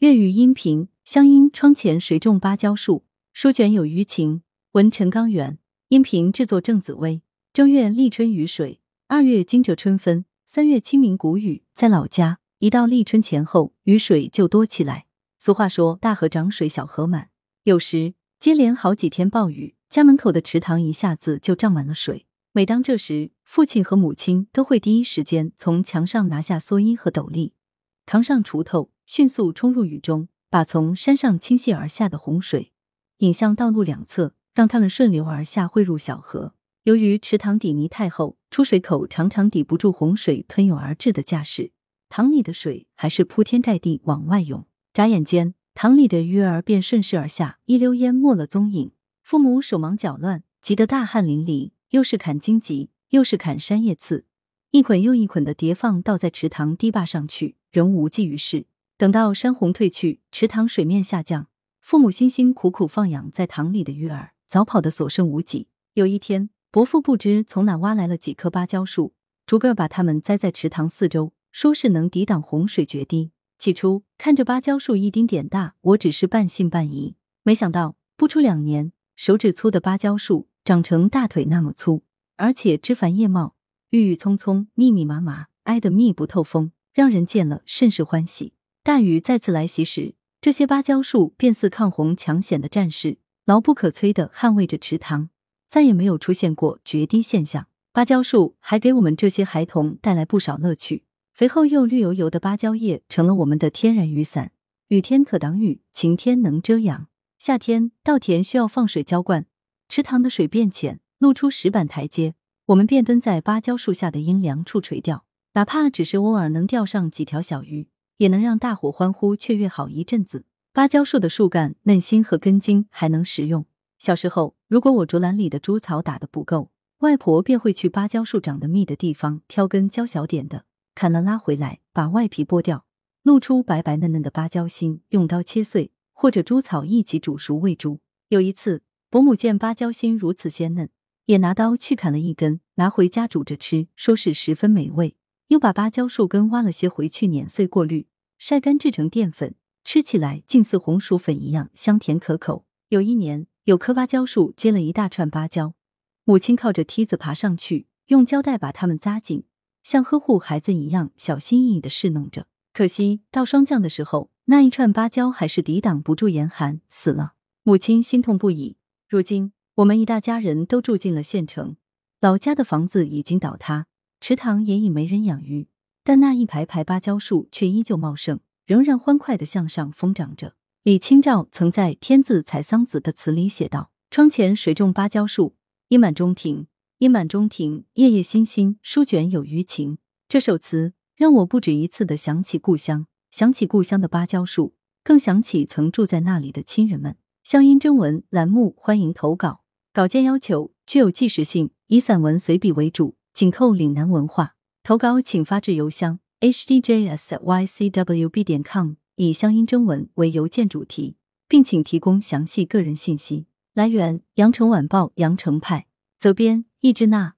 粤语音频：乡音窗前谁种芭蕉树，书卷有余情。文陈刚元，音频制作郑紫薇。正月立春雨水，二月惊蛰春分，三月清明谷雨。在老家，一到立春前后，雨水就多起来。俗话说：“大河涨水，小河满。”有时接连好几天暴雨，家门口的池塘一下子就涨满了水。每当这时，父亲和母亲都会第一时间从墙上拿下蓑衣和斗笠，扛上锄头。迅速冲入雨中，把从山上倾泻而下的洪水引向道路两侧，让他们顺流而下汇入小河。由于池塘底泥太厚，出水口常常抵不住洪水喷涌而至的架势，塘里的水还是铺天盖地往外涌。眨眼间，塘里的鱼儿便顺势而下，一溜烟没了踪影。父母手忙脚乱，急得大汗淋漓，又是砍荆棘，又是砍山叶刺，一捆又一捆的叠放倒在池塘堤坝上去，仍无济于事。等到山洪退去，池塘水面下降，父母辛辛苦苦放养在塘里的鱼儿早跑得所剩无几。有一天，伯父不知从哪挖来了几棵芭蕉树，逐个把它们栽在池塘四周，说是能抵挡洪水决堤。起初看着芭蕉树一丁点大，我只是半信半疑。没想到不出两年，手指粗的芭蕉树长成大腿那么粗，而且枝繁叶茂，郁郁葱葱，密密麻麻，挨得密不透风，让人见了甚是欢喜。大雨再次来袭时，这些芭蕉树便似抗洪抢险的战士，牢不可摧地捍卫着池塘，再也没有出现过决堤现象。芭蕉树还给我们这些孩童带来不少乐趣。肥厚又绿油油的芭蕉叶成了我们的天然雨伞，雨天可挡雨，晴天能遮阳。夏天稻田需要放水浇灌，池塘的水变浅，露出石板台阶，我们便蹲在芭蕉树下的阴凉处垂钓，哪怕只是偶尔能钓上几条小鱼。也能让大伙欢呼雀跃好一阵子。芭蕉树的树干、嫩心和根茎还能食用。小时候，如果我竹篮里的猪草打得不够，外婆便会去芭蕉树长得密的地方挑根娇小点的，砍了拉回来，把外皮剥掉，露出白白嫩嫩的芭蕉心，用刀切碎，或者猪草一起煮熟喂猪。有一次，伯母见芭蕉心如此鲜嫩，也拿刀去砍了一根，拿回家煮着吃，说是十分美味。又把芭蕉树根挖了些回去，碾碎过滤，晒干制成淀粉，吃起来竟似红薯粉一样香甜可口。有一年，有棵芭蕉树结了一大串芭蕉，母亲靠着梯子爬上去，用胶带把它们扎紧，像呵护孩子一样小心翼翼的侍弄着。可惜到霜降的时候，那一串芭蕉还是抵挡不住严寒，死了。母亲心痛不已。如今，我们一大家人都住进了县城，老家的房子已经倒塌。池塘也已没人养鱼，但那一排排芭蕉树却依旧茂盛，仍然欢快的向上疯长着。李清照曾在《天字采桑子》的词里写道：“窗前谁种芭蕉树，阴满中庭。阴满中庭，夜夜星星，书卷有余情。”这首词让我不止一次的想起故乡，想起故乡的芭蕉树，更想起曾住在那里的亲人们。乡音征文栏目欢迎投稿，稿件要求具有纪实性，以散文随笔为主。紧扣岭南文化，投稿请发至邮箱 hdjs@ycwb 点 com，以乡音征文为邮件主题，并请提供详细个人信息。来源：羊城晚报羊城派，责编：易之娜。